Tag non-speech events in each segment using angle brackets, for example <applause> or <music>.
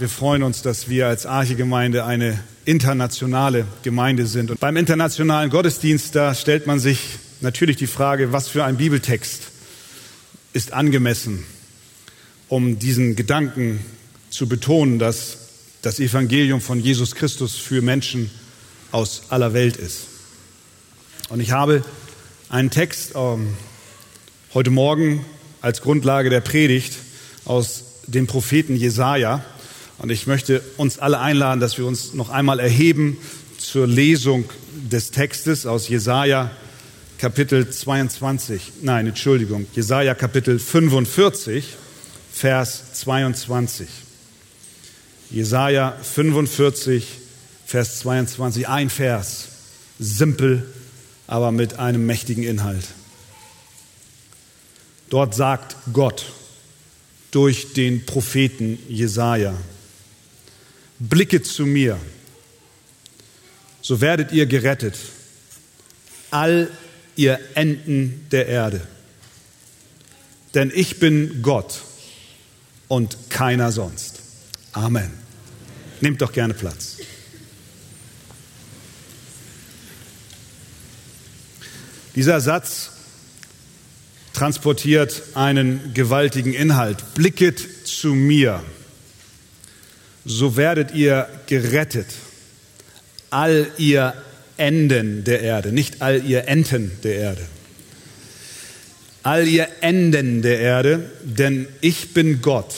Wir freuen uns, dass wir als Arche-Gemeinde eine internationale Gemeinde sind. Und beim internationalen Gottesdienst, da stellt man sich natürlich die Frage, was für ein Bibeltext ist angemessen, um diesen Gedanken zu betonen, dass das Evangelium von Jesus Christus für Menschen aus aller Welt ist. Und ich habe einen Text ähm, heute Morgen als Grundlage der Predigt aus dem Propheten Jesaja. Und ich möchte uns alle einladen, dass wir uns noch einmal erheben zur Lesung des Textes aus Jesaja Kapitel 22. Nein, Entschuldigung, Jesaja Kapitel 45, Vers 22. Jesaja 45, Vers 22. Ein Vers. Simpel, aber mit einem mächtigen Inhalt. Dort sagt Gott durch den Propheten Jesaja: Blicke zu mir, so werdet ihr gerettet, all ihr Enden der Erde. Denn ich bin Gott und keiner sonst. Amen. Nehmt doch gerne Platz. Dieser Satz transportiert einen gewaltigen Inhalt. Blicket zu mir so werdet ihr gerettet. All ihr Enden der Erde, nicht all ihr Enten der Erde. All ihr Enden der Erde, denn ich bin Gott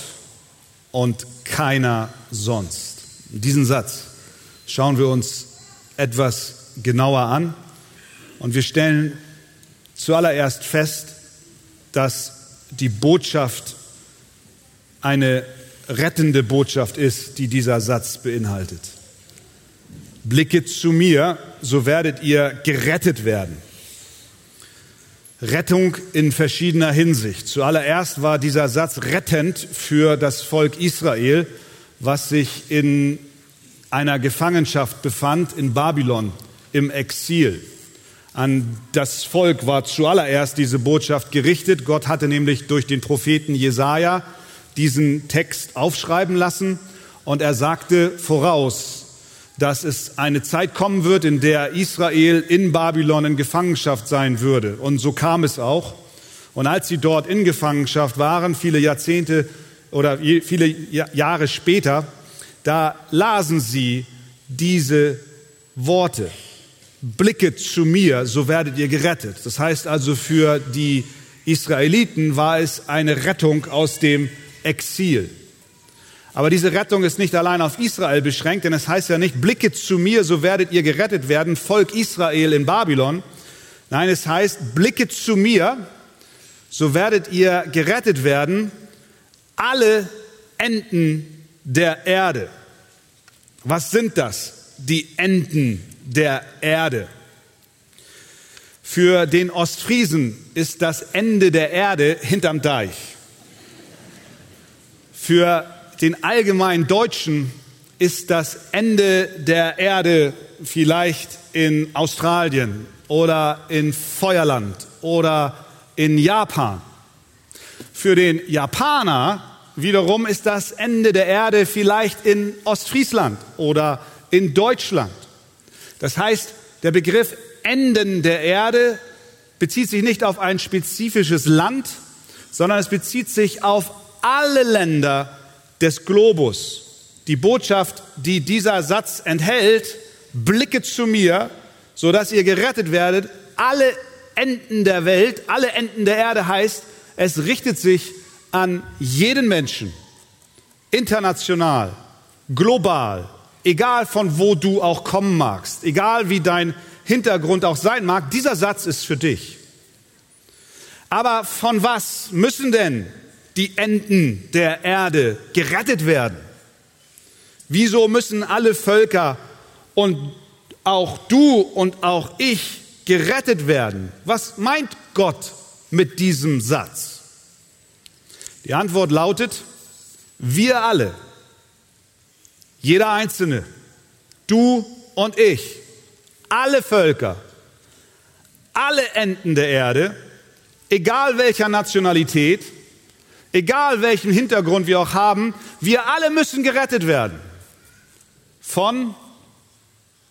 und keiner sonst. Diesen Satz schauen wir uns etwas genauer an und wir stellen zuallererst fest, dass die Botschaft eine rettende Botschaft ist, die dieser Satz beinhaltet. Blicke zu mir, so werdet ihr gerettet werden. Rettung in verschiedener Hinsicht. Zuallererst war dieser Satz rettend für das Volk Israel, was sich in einer Gefangenschaft befand in Babylon im Exil. An das Volk war zuallererst diese Botschaft gerichtet. Gott hatte nämlich durch den Propheten Jesaja diesen Text aufschreiben lassen und er sagte voraus, dass es eine Zeit kommen wird, in der Israel in Babylon in Gefangenschaft sein würde. Und so kam es auch. Und als sie dort in Gefangenschaft waren, viele Jahrzehnte oder viele Jahre später, da lasen sie diese Worte. Blicke zu mir, so werdet ihr gerettet. Das heißt also, für die Israeliten war es eine Rettung aus dem Exil. Aber diese Rettung ist nicht allein auf Israel beschränkt, denn es heißt ja nicht, blicke zu mir, so werdet ihr gerettet werden, Volk Israel in Babylon. Nein, es heißt, blicke zu mir, so werdet ihr gerettet werden, alle Enden der Erde. Was sind das? Die Enden der Erde. Für den Ostfriesen ist das Ende der Erde hinterm Deich. Für den allgemeinen Deutschen ist das Ende der Erde vielleicht in Australien oder in Feuerland oder in Japan. Für den Japaner wiederum ist das Ende der Erde vielleicht in Ostfriesland oder in Deutschland. Das heißt, der Begriff Enden der Erde bezieht sich nicht auf ein spezifisches Land, sondern es bezieht sich auf alle Länder des Globus. Die Botschaft, die dieser Satz enthält, blicke zu mir, so dass ihr gerettet werdet. Alle Enden der Welt, alle Enden der Erde heißt, es richtet sich an jeden Menschen, international, global, egal von wo du auch kommen magst, egal wie dein Hintergrund auch sein mag, dieser Satz ist für dich. Aber von was müssen denn die Enden der Erde gerettet werden? Wieso müssen alle Völker und auch du und auch ich gerettet werden? Was meint Gott mit diesem Satz? Die Antwort lautet, wir alle, jeder Einzelne, du und ich, alle Völker, alle Enden der Erde, egal welcher Nationalität, egal welchen Hintergrund wir auch haben, wir alle müssen gerettet werden von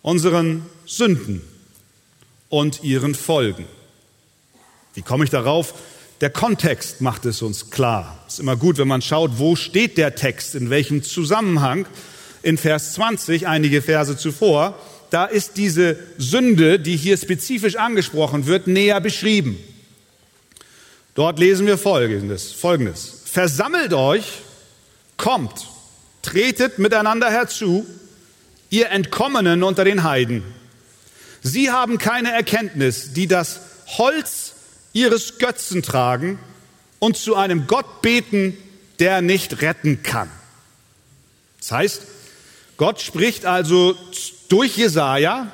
unseren Sünden und ihren Folgen. Wie komme ich darauf? Der Kontext macht es uns klar. Es ist immer gut, wenn man schaut, wo steht der Text, in welchem Zusammenhang. In Vers 20, einige Verse zuvor, da ist diese Sünde, die hier spezifisch angesprochen wird, näher beschrieben. Dort lesen wir Folgendes, Folgendes. Versammelt euch, kommt, tretet miteinander herzu, ihr Entkommenen unter den Heiden. Sie haben keine Erkenntnis, die das Holz ihres Götzen tragen und zu einem Gott beten, der nicht retten kann. Das heißt, Gott spricht also durch Jesaja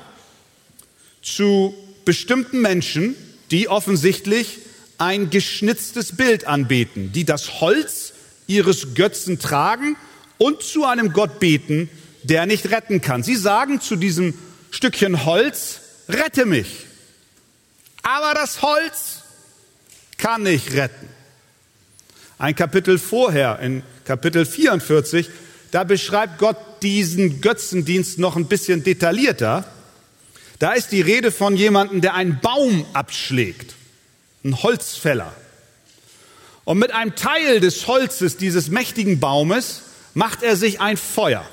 zu bestimmten Menschen, die offensichtlich ein geschnitztes Bild anbeten, die das Holz ihres Götzen tragen und zu einem Gott beten, der nicht retten kann. Sie sagen zu diesem Stückchen Holz, rette mich. Aber das Holz kann nicht retten. Ein Kapitel vorher, in Kapitel 44, da beschreibt Gott diesen Götzendienst noch ein bisschen detaillierter. Da ist die Rede von jemandem, der einen Baum abschlägt, ein Holzfäller. Und mit einem Teil des Holzes dieses mächtigen Baumes macht er sich ein Feuer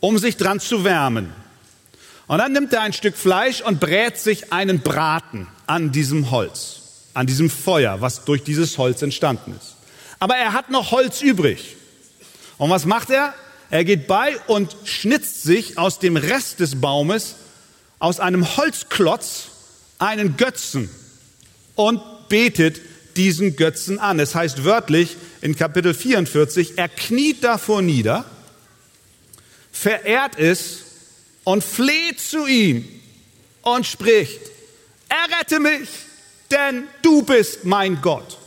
um sich dran zu wärmen. Und dann nimmt er ein Stück Fleisch und brät sich einen Braten an diesem Holz, an diesem Feuer, was durch dieses Holz entstanden ist. Aber er hat noch Holz übrig. Und was macht er? Er geht bei und schnitzt sich aus dem Rest des Baumes, aus einem Holzklotz, einen Götzen und betet diesen Götzen an. Es heißt wörtlich in Kapitel 44, er kniet davor nieder verehrt es und fleht zu ihm und spricht, errette mich, denn du bist mein Gott.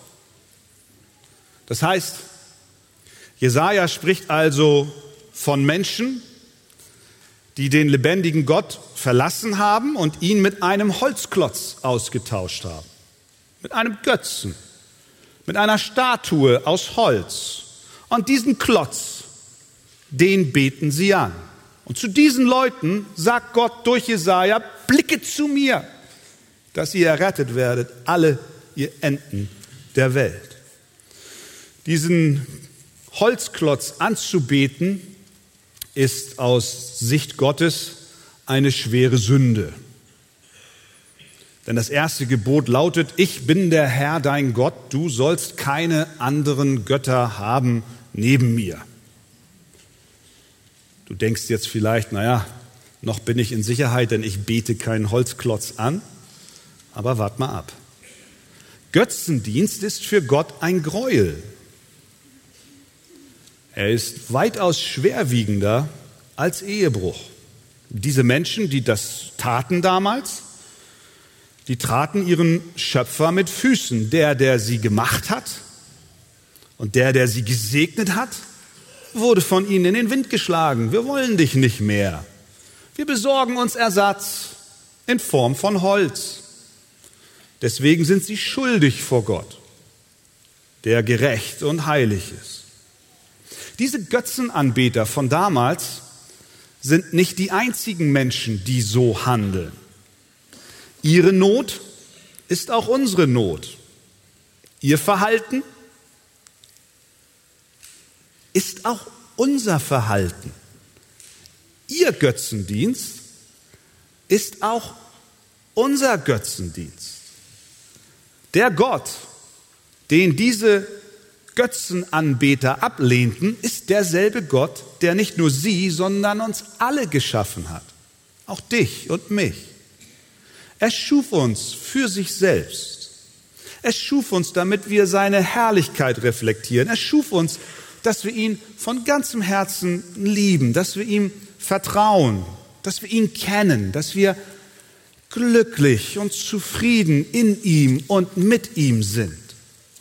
Das heißt, Jesaja spricht also von Menschen, die den lebendigen Gott verlassen haben und ihn mit einem Holzklotz ausgetauscht haben. Mit einem Götzen, mit einer Statue aus Holz. Und diesen Klotz den beten sie an. Und zu diesen Leuten sagt Gott durch Jesaja, blicke zu mir, dass ihr errettet werdet, alle ihr Enden der Welt. Diesen Holzklotz anzubeten, ist aus Sicht Gottes eine schwere Sünde. Denn das erste Gebot lautet, ich bin der Herr dein Gott, du sollst keine anderen Götter haben neben mir. Du denkst jetzt vielleicht, naja, noch bin ich in Sicherheit, denn ich bete keinen Holzklotz an. Aber wart mal ab. Götzendienst ist für Gott ein Gräuel. Er ist weitaus schwerwiegender als Ehebruch. Diese Menschen, die das taten damals, die traten ihren Schöpfer mit Füßen. Der, der sie gemacht hat und der, der sie gesegnet hat wurde von ihnen in den Wind geschlagen. Wir wollen dich nicht mehr. Wir besorgen uns Ersatz in Form von Holz. Deswegen sind sie schuldig vor Gott, der gerecht und heilig ist. Diese Götzenanbeter von damals sind nicht die einzigen Menschen, die so handeln. Ihre Not ist auch unsere Not. Ihr Verhalten ist auch unser Verhalten. Ihr Götzendienst ist auch unser Götzendienst. Der Gott, den diese Götzenanbeter ablehnten, ist derselbe Gott, der nicht nur sie, sondern uns alle geschaffen hat. Auch dich und mich. Er schuf uns für sich selbst. Er schuf uns, damit wir seine Herrlichkeit reflektieren. Er schuf uns, dass wir ihn von ganzem Herzen lieben, dass wir ihm vertrauen, dass wir ihn kennen, dass wir glücklich und zufrieden in ihm und mit ihm sind.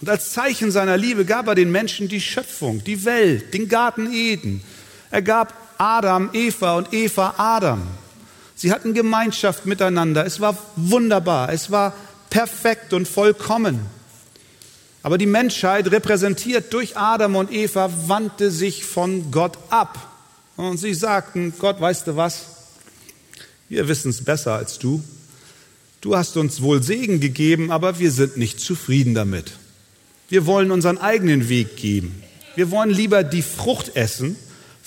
Und als Zeichen seiner Liebe gab er den Menschen die Schöpfung, die Welt, den Garten Eden. Er gab Adam Eva und Eva Adam. Sie hatten Gemeinschaft miteinander. Es war wunderbar. Es war perfekt und vollkommen. Aber die Menschheit, repräsentiert durch Adam und Eva, wandte sich von Gott ab. Und sie sagten, Gott, weißt du was? Wir wissen es besser als du. Du hast uns wohl Segen gegeben, aber wir sind nicht zufrieden damit. Wir wollen unseren eigenen Weg gehen. Wir wollen lieber die Frucht essen,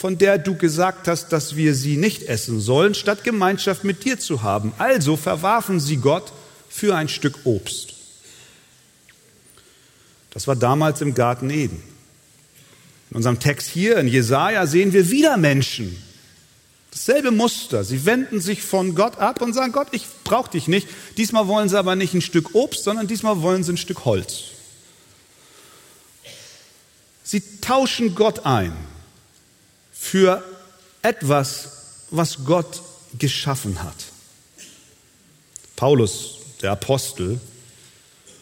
von der du gesagt hast, dass wir sie nicht essen sollen, statt Gemeinschaft mit dir zu haben. Also verwarfen sie Gott für ein Stück Obst. Das war damals im Garten Eden. In unserem Text hier in Jesaja sehen wir wieder Menschen. Dasselbe Muster. Sie wenden sich von Gott ab und sagen: Gott, ich brauche dich nicht. Diesmal wollen sie aber nicht ein Stück Obst, sondern diesmal wollen sie ein Stück Holz. Sie tauschen Gott ein für etwas, was Gott geschaffen hat. Paulus, der Apostel,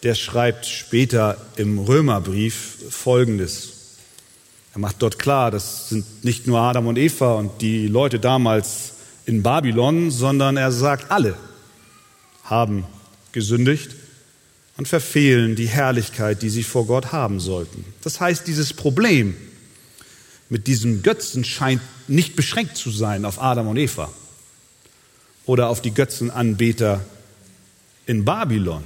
der schreibt später im Römerbrief Folgendes. Er macht dort klar, das sind nicht nur Adam und Eva und die Leute damals in Babylon, sondern er sagt, alle haben gesündigt und verfehlen die Herrlichkeit, die sie vor Gott haben sollten. Das heißt, dieses Problem mit diesem Götzen scheint nicht beschränkt zu sein auf Adam und Eva oder auf die Götzenanbeter in Babylon,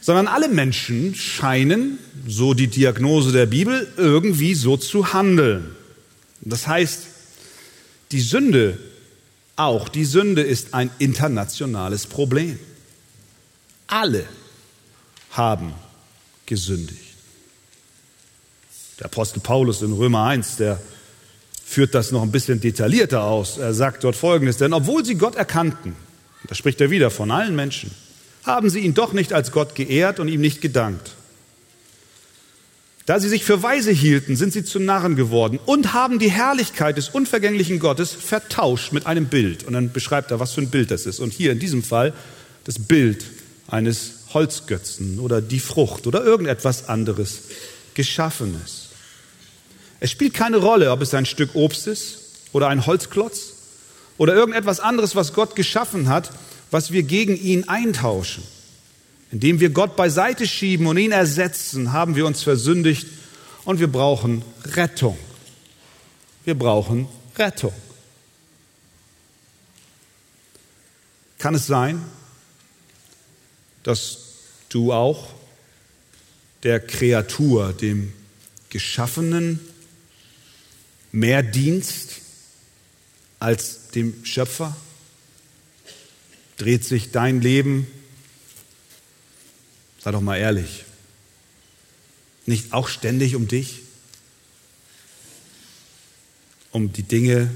sondern alle Menschen scheinen, so die Diagnose der Bibel, irgendwie so zu handeln. Das heißt, die Sünde, auch die Sünde ist ein internationales Problem. Alle haben gesündigt. Der Apostel Paulus in Römer 1, der führt das noch ein bisschen detaillierter aus. Er sagt dort Folgendes, denn obwohl sie Gott erkannten, da spricht er wieder von allen Menschen, haben sie ihn doch nicht als Gott geehrt und ihm nicht gedankt. Da sie sich für weise hielten, sind sie zu Narren geworden und haben die Herrlichkeit des unvergänglichen Gottes vertauscht mit einem Bild. Und dann beschreibt er, was für ein Bild das ist. Und hier in diesem Fall das Bild eines Holzgötzen oder die Frucht oder irgendetwas anderes Geschaffenes. Es spielt keine Rolle, ob es ein Stück Obst ist oder ein Holzklotz oder irgendetwas anderes, was Gott geschaffen hat, was wir gegen ihn eintauschen. Indem wir Gott beiseite schieben und ihn ersetzen, haben wir uns versündigt und wir brauchen Rettung. Wir brauchen Rettung. Kann es sein, dass du auch der Kreatur, dem Geschaffenen, mehr dienst als dem Schöpfer? Dreht sich dein Leben, sei doch mal ehrlich, nicht auch ständig um dich? Um die Dinge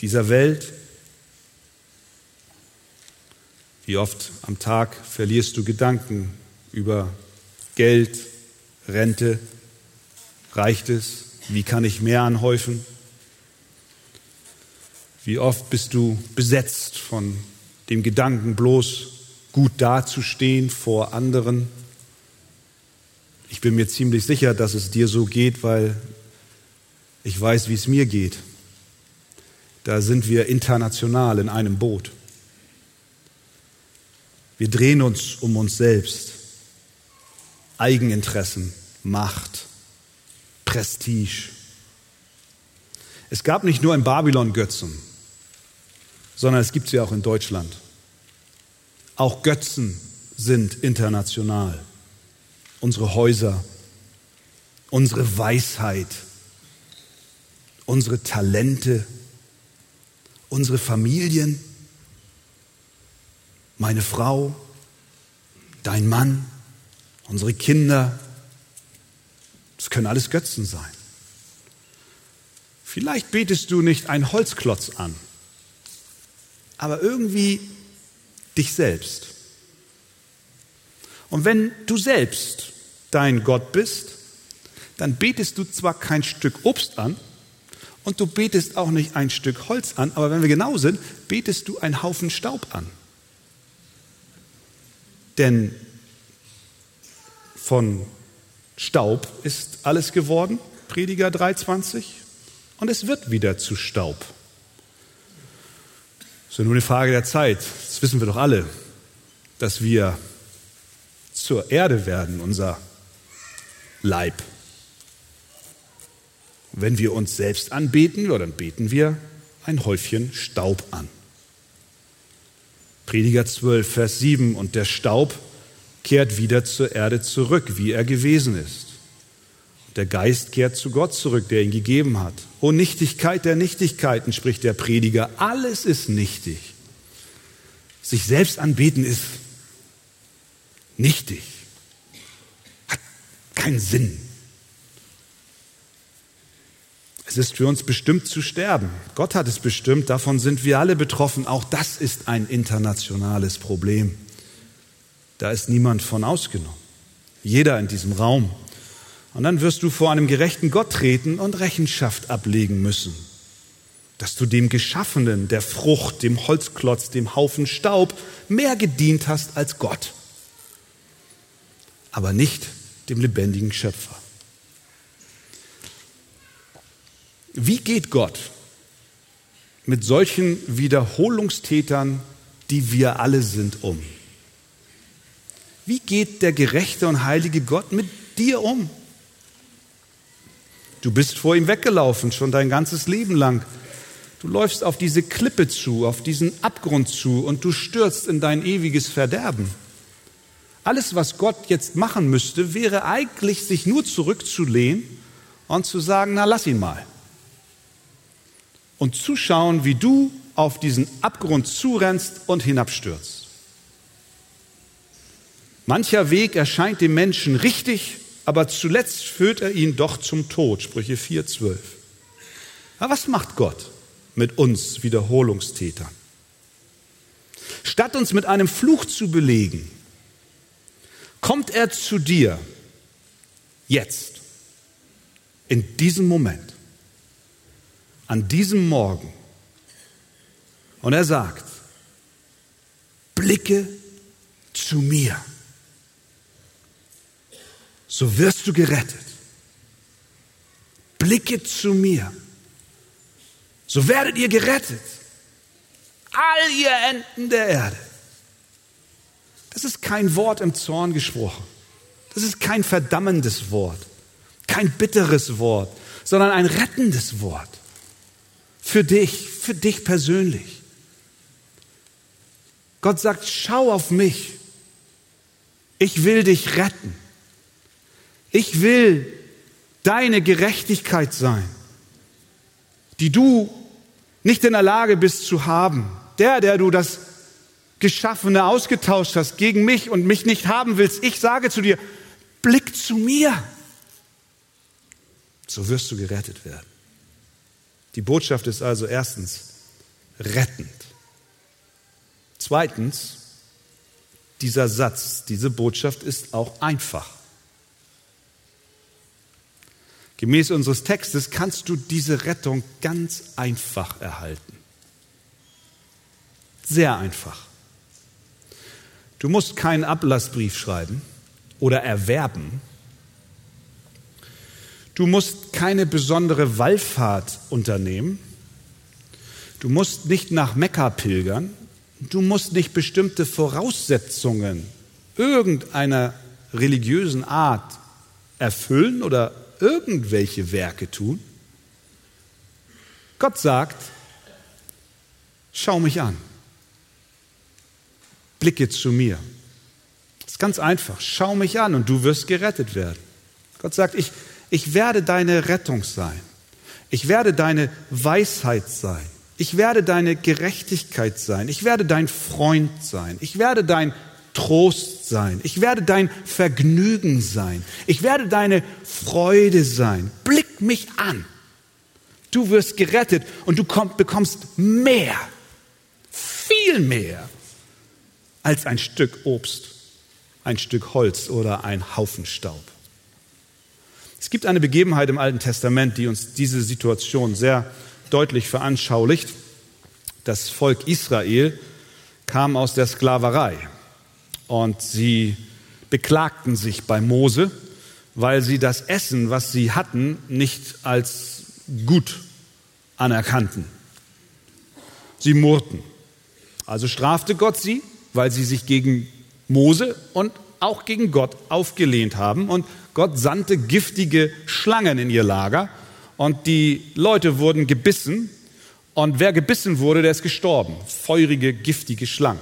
dieser Welt? Wie oft am Tag verlierst du Gedanken über Geld, Rente? Reicht es? Wie kann ich mehr anhäufen? Wie oft bist du besetzt von dem Gedanken, bloß gut dazustehen vor anderen? Ich bin mir ziemlich sicher, dass es dir so geht, weil ich weiß, wie es mir geht. Da sind wir international in einem Boot. Wir drehen uns um uns selbst. Eigeninteressen, Macht, Prestige. Es gab nicht nur in Babylon Götzen, sondern es gibt sie auch in Deutschland. Auch Götzen sind international. Unsere Häuser, unsere Weisheit, unsere Talente, unsere Familien, meine Frau, dein Mann, unsere Kinder. Das können alles Götzen sein. Vielleicht betest du nicht einen Holzklotz an, aber irgendwie dich selbst. Und wenn du selbst dein Gott bist, dann betest du zwar kein Stück Obst an und du betest auch nicht ein Stück Holz an, aber wenn wir genau sind, betest du einen Haufen Staub an. Denn von Staub ist alles geworden, Prediger 3,20, und es wird wieder zu Staub. Es ist nur eine Frage der Zeit. Das wissen wir doch alle, dass wir zur Erde werden, unser Leib. Wenn wir uns selbst anbeten, dann beten wir ein Häufchen Staub an. Prediger 12, Vers 7, und der Staub kehrt wieder zur Erde zurück, wie er gewesen ist. Der Geist kehrt zu Gott zurück, der ihn gegeben hat. O Nichtigkeit der Nichtigkeiten, spricht der Prediger, alles ist nichtig. Sich selbst anbeten ist nichtig, hat keinen Sinn. Es ist für uns bestimmt zu sterben. Gott hat es bestimmt, davon sind wir alle betroffen. Auch das ist ein internationales Problem. Da ist niemand von ausgenommen. Jeder in diesem Raum. Und dann wirst du vor einem gerechten Gott treten und Rechenschaft ablegen müssen. Dass du dem Geschaffenen, der Frucht, dem Holzklotz, dem Haufen Staub mehr gedient hast als Gott. Aber nicht dem lebendigen Schöpfer. Wie geht Gott mit solchen Wiederholungstätern, die wir alle sind, um? Wie geht der gerechte und heilige Gott mit dir um? Du bist vor ihm weggelaufen, schon dein ganzes Leben lang. Du läufst auf diese Klippe zu, auf diesen Abgrund zu und du stürzt in dein ewiges Verderben. Alles, was Gott jetzt machen müsste, wäre eigentlich, sich nur zurückzulehnen und zu sagen, na lass ihn mal und zuschauen, wie du auf diesen Abgrund zurennst und hinabstürzt. Mancher Weg erscheint dem Menschen richtig, aber zuletzt führt er ihn doch zum Tod. Sprüche 4,12. Aber was macht Gott mit uns Wiederholungstätern? Statt uns mit einem Fluch zu belegen, kommt er zu dir jetzt, in diesem Moment an diesem Morgen. Und er sagt, blicke zu mir, so wirst du gerettet. Blicke zu mir, so werdet ihr gerettet. All ihr Enden der Erde. Das ist kein Wort im Zorn gesprochen. Das ist kein verdammendes Wort, kein bitteres Wort, sondern ein rettendes Wort. Für dich, für dich persönlich. Gott sagt, schau auf mich. Ich will dich retten. Ich will deine Gerechtigkeit sein, die du nicht in der Lage bist zu haben. Der, der du das Geschaffene ausgetauscht hast gegen mich und mich nicht haben willst, ich sage zu dir, blick zu mir. So wirst du gerettet werden. Die Botschaft ist also erstens rettend. Zweitens, dieser Satz, diese Botschaft ist auch einfach. Gemäß unseres Textes kannst du diese Rettung ganz einfach erhalten. Sehr einfach. Du musst keinen Ablassbrief schreiben oder erwerben, Du musst keine besondere Wallfahrt unternehmen. Du musst nicht nach Mekka pilgern. Du musst nicht bestimmte Voraussetzungen irgendeiner religiösen Art erfüllen oder irgendwelche Werke tun. Gott sagt, schau mich an, blicke zu mir. Das ist ganz einfach, schau mich an und du wirst gerettet werden. Gott sagt, ich, ich werde deine Rettung sein. Ich werde deine Weisheit sein. Ich werde deine Gerechtigkeit sein. Ich werde dein Freund sein. Ich werde dein Trost sein. Ich werde dein Vergnügen sein. Ich werde deine Freude sein. Blick mich an. Du wirst gerettet und du komm, bekommst mehr, viel mehr als ein Stück Obst, ein Stück Holz oder ein Haufen Staub. Es gibt eine Begebenheit im Alten Testament, die uns diese Situation sehr deutlich veranschaulicht. Das Volk Israel kam aus der Sklaverei und sie beklagten sich bei Mose, weil sie das Essen, was sie hatten, nicht als gut anerkannten. Sie murrten. Also strafte Gott sie, weil sie sich gegen Mose und auch gegen Gott aufgelehnt haben und Gott sandte giftige Schlangen in ihr Lager und die Leute wurden gebissen und wer gebissen wurde, der ist gestorben. Feurige, giftige Schlangen.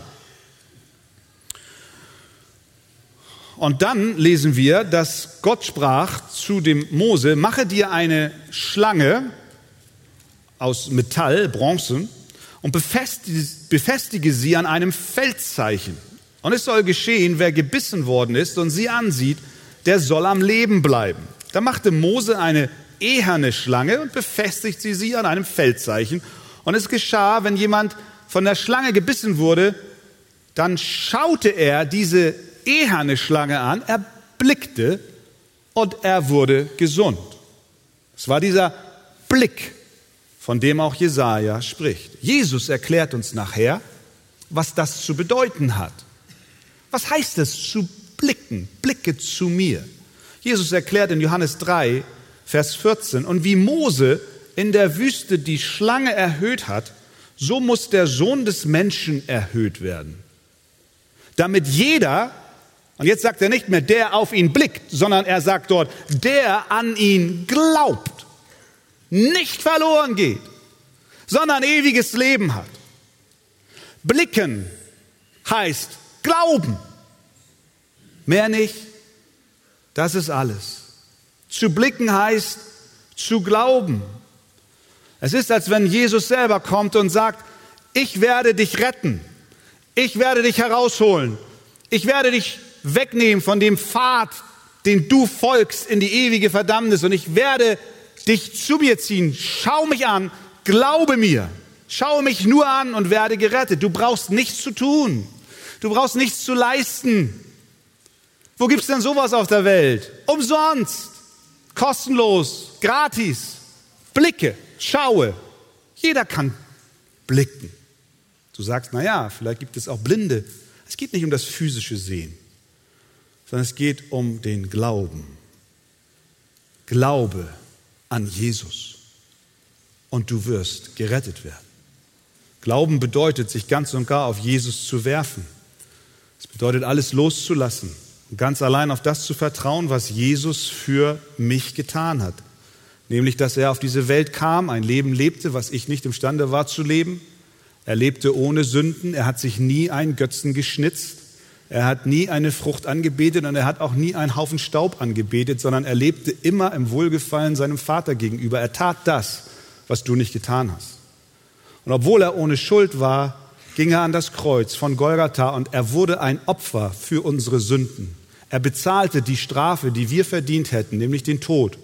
Und dann lesen wir, dass Gott sprach zu dem Mose, mache dir eine Schlange aus Metall, Bronze, und befestige, befestige sie an einem Feldzeichen. Und es soll geschehen, wer gebissen worden ist und sie ansieht, der soll am Leben bleiben. Da machte Mose eine eherne Schlange und befestigte sie an einem Feldzeichen. Und es geschah, wenn jemand von der Schlange gebissen wurde, dann schaute er diese eherne Schlange an, er blickte und er wurde gesund. Es war dieser Blick, von dem auch Jesaja spricht. Jesus erklärt uns nachher, was das zu bedeuten hat. Was heißt es zu blicken? Blicke zu mir. Jesus erklärt in Johannes 3, Vers 14, und wie Mose in der Wüste die Schlange erhöht hat, so muss der Sohn des Menschen erhöht werden. Damit jeder, und jetzt sagt er nicht mehr, der auf ihn blickt, sondern er sagt dort, der an ihn glaubt, nicht verloren geht, sondern ewiges Leben hat. Blicken heißt glauben. Mehr nicht. Das ist alles. Zu blicken heißt zu glauben. Es ist, als wenn Jesus selber kommt und sagt, ich werde dich retten. Ich werde dich herausholen. Ich werde dich wegnehmen von dem Pfad, den du folgst in die ewige Verdammnis und ich werde dich zu mir ziehen. Schau mich an, glaube mir. Schau mich nur an und werde gerettet. Du brauchst nichts zu tun. Du brauchst nichts zu leisten. Wo gibt's denn sowas auf der Welt? Umsonst, kostenlos, gratis. Blicke, schaue. Jeder kann blicken. Du sagst, na ja, vielleicht gibt es auch Blinde. Es geht nicht um das physische Sehen sondern es geht um den Glauben. Glaube an Jesus und du wirst gerettet werden. Glauben bedeutet, sich ganz und gar auf Jesus zu werfen. Es bedeutet, alles loszulassen und ganz allein auf das zu vertrauen, was Jesus für mich getan hat. Nämlich, dass er auf diese Welt kam, ein Leben lebte, was ich nicht imstande war zu leben. Er lebte ohne Sünden, er hat sich nie einen Götzen geschnitzt. Er hat nie eine Frucht angebetet und er hat auch nie einen Haufen Staub angebetet, sondern er lebte immer im Wohlgefallen seinem Vater gegenüber. Er tat das, was du nicht getan hast. Und obwohl er ohne Schuld war, ging er an das Kreuz von Golgatha und er wurde ein Opfer für unsere Sünden. Er bezahlte die Strafe, die wir verdient hätten, nämlich den Tod.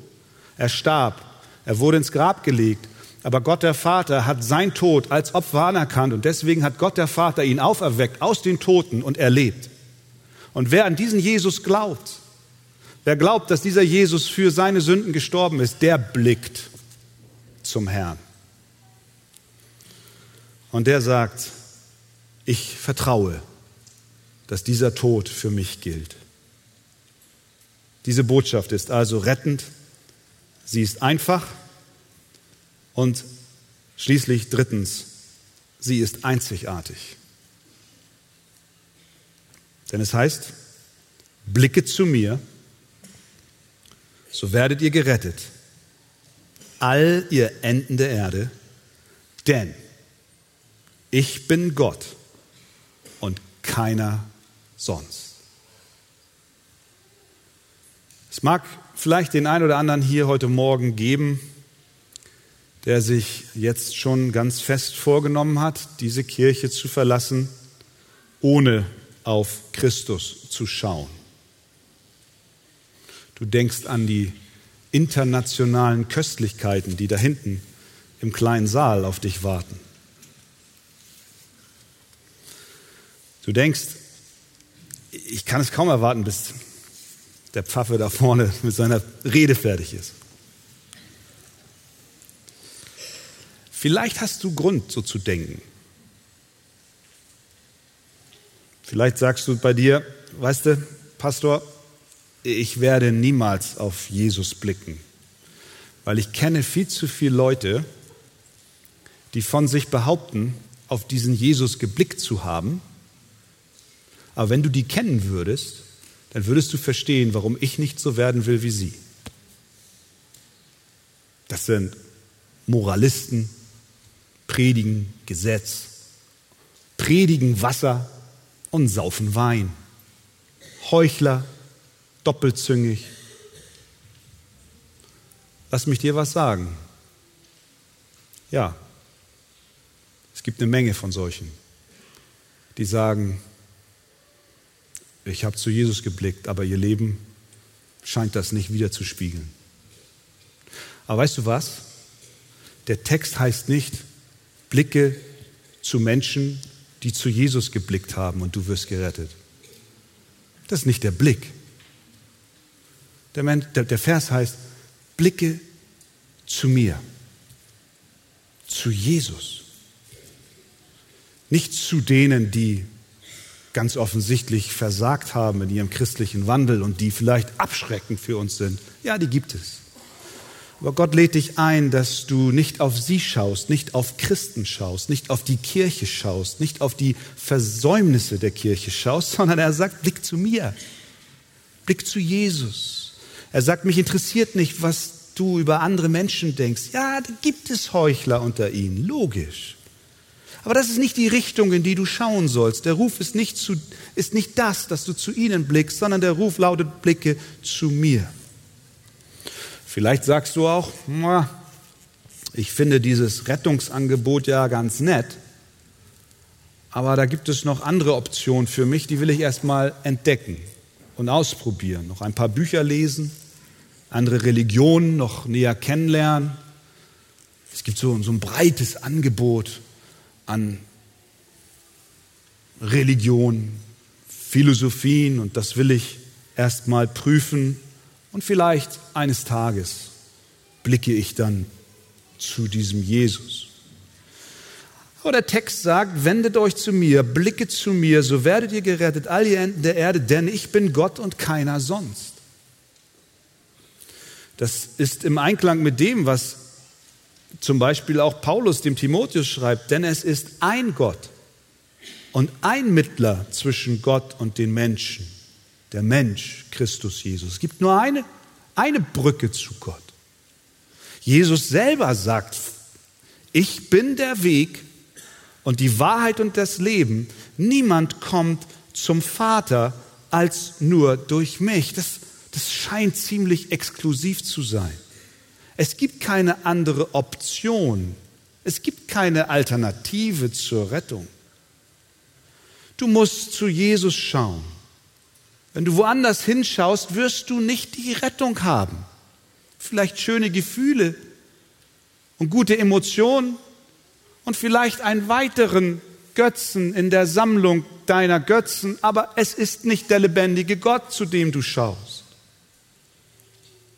Er starb, er wurde ins Grab gelegt, aber Gott der Vater hat sein Tod als Opfer anerkannt und deswegen hat Gott der Vater ihn auferweckt aus den Toten und erlebt. Und wer an diesen Jesus glaubt, wer glaubt, dass dieser Jesus für seine Sünden gestorben ist, der blickt zum Herrn. Und der sagt, ich vertraue, dass dieser Tod für mich gilt. Diese Botschaft ist also rettend, sie ist einfach und schließlich drittens, sie ist einzigartig. Denn es heißt, blicke zu mir, so werdet ihr gerettet, all ihr Enden der Erde, denn ich bin Gott und keiner sonst. Es mag vielleicht den einen oder anderen hier heute Morgen geben, der sich jetzt schon ganz fest vorgenommen hat, diese Kirche zu verlassen, ohne auf Christus zu schauen. Du denkst an die internationalen Köstlichkeiten, die da hinten im kleinen Saal auf dich warten. Du denkst, ich kann es kaum erwarten, bis der Pfaffe da vorne mit seiner Rede fertig ist. Vielleicht hast du Grund, so zu denken. Vielleicht sagst du bei dir, weißt du, Pastor, ich werde niemals auf Jesus blicken, weil ich kenne viel zu viele Leute, die von sich behaupten, auf diesen Jesus geblickt zu haben. Aber wenn du die kennen würdest, dann würdest du verstehen, warum ich nicht so werden will wie sie. Das sind Moralisten, predigen Gesetz, predigen Wasser und saufen Wein. Heuchler, doppelzüngig. Lass mich dir was sagen. Ja, es gibt eine Menge von solchen, die sagen, ich habe zu Jesus geblickt, aber ihr Leben scheint das nicht wieder zu spiegeln. Aber weißt du was? Der Text heißt nicht, blicke zu Menschen, die zu Jesus geblickt haben und du wirst gerettet. Das ist nicht der Blick. Der, Mensch, der, der Vers heißt, blicke zu mir, zu Jesus. Nicht zu denen, die ganz offensichtlich versagt haben in ihrem christlichen Wandel und die vielleicht abschreckend für uns sind. Ja, die gibt es. Aber Gott lädt dich ein, dass du nicht auf sie schaust, nicht auf Christen schaust, nicht auf die Kirche schaust, nicht auf die Versäumnisse der Kirche schaust, <laughs> sondern er sagt, blick zu mir, blick zu Jesus. Er sagt, mich interessiert nicht, was du über andere Menschen denkst. Ja, da gibt es Heuchler unter ihnen, logisch. Aber das ist nicht die Richtung, in die du schauen sollst. Der Ruf ist nicht, zu, ist nicht das, dass du zu ihnen blickst, sondern der Ruf lautet, blicke zu mir. Vielleicht sagst du auch, ich finde dieses Rettungsangebot ja ganz nett, aber da gibt es noch andere Optionen für mich, die will ich erstmal entdecken und ausprobieren. Noch ein paar Bücher lesen, andere Religionen noch näher kennenlernen. Es gibt so, so ein breites Angebot an Religion, Philosophien und das will ich erstmal prüfen und vielleicht eines Tages blicke ich dann zu diesem Jesus. Aber der Text sagt, wendet euch zu mir, blicke zu mir, so werdet ihr gerettet, all ihr Enden der Erde, denn ich bin Gott und keiner sonst. Das ist im Einklang mit dem, was zum Beispiel auch Paulus dem Timotheus schreibt, denn es ist ein Gott und ein Mittler zwischen Gott und den Menschen, der Mensch, Christus Jesus. Es gibt nur eine, eine Brücke zu Gott. Jesus selber sagt, ich bin der Weg und die Wahrheit und das Leben. Niemand kommt zum Vater als nur durch mich. Das, das scheint ziemlich exklusiv zu sein. Es gibt keine andere Option. Es gibt keine Alternative zur Rettung. Du musst zu Jesus schauen. Wenn du woanders hinschaust, wirst du nicht die Rettung haben. Vielleicht schöne Gefühle und gute Emotionen und vielleicht einen weiteren Götzen in der Sammlung deiner Götzen, aber es ist nicht der lebendige Gott, zu dem du schaust.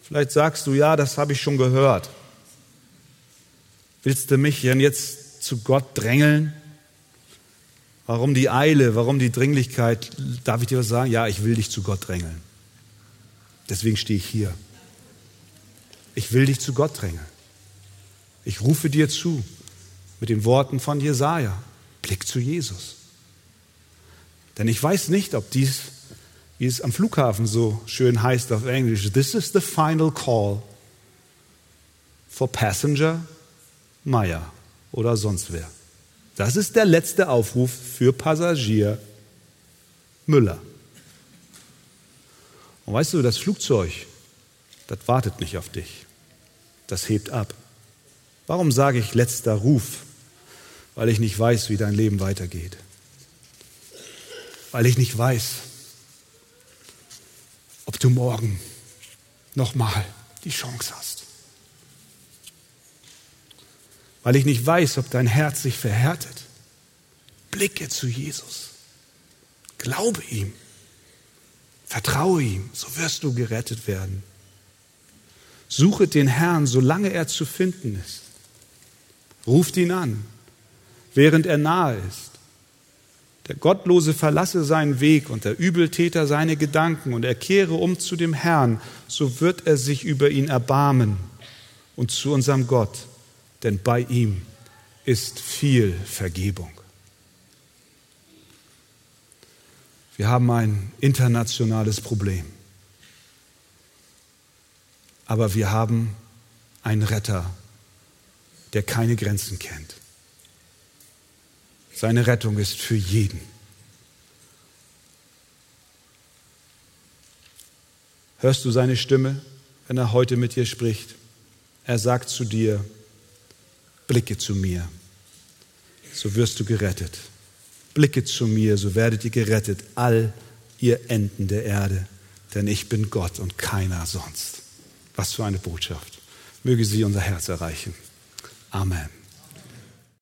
Vielleicht sagst du, ja, das habe ich schon gehört. Willst du mich denn jetzt zu Gott drängeln? Warum die Eile, warum die Dringlichkeit? Darf ich dir was sagen? Ja, ich will dich zu Gott drängeln. Deswegen stehe ich hier. Ich will dich zu Gott drängeln. Ich rufe dir zu mit den Worten von Jesaja. Blick zu Jesus. Denn ich weiß nicht, ob dies wie es am Flughafen so schön heißt auf Englisch, this is the final call for passenger Meyer oder sonst wer. Das ist der letzte Aufruf für Passagier Müller. Und weißt du, das Flugzeug, das wartet nicht auf dich. Das hebt ab. Warum sage ich letzter Ruf? Weil ich nicht weiß, wie dein Leben weitergeht. Weil ich nicht weiß, ob du morgen nochmal die Chance hast. Weil ich nicht weiß, ob dein Herz sich verhärtet. Blicke zu Jesus. Glaube ihm. Vertraue ihm, so wirst du gerettet werden. Suche den Herrn, solange er zu finden ist. Ruft ihn an, während er nahe ist. Der Gottlose verlasse seinen Weg und der Übeltäter seine Gedanken und er kehre um zu dem Herrn, so wird er sich über ihn erbarmen und zu unserem Gott, denn bei ihm ist viel Vergebung. Wir haben ein internationales Problem. Aber wir haben einen Retter, der keine Grenzen kennt. Seine Rettung ist für jeden. Hörst du seine Stimme, wenn er heute mit dir spricht? Er sagt zu dir, blicke zu mir, so wirst du gerettet. Blicke zu mir, so werdet ihr gerettet, all ihr Enden der Erde, denn ich bin Gott und keiner sonst. Was für eine Botschaft. Möge sie unser Herz erreichen. Amen.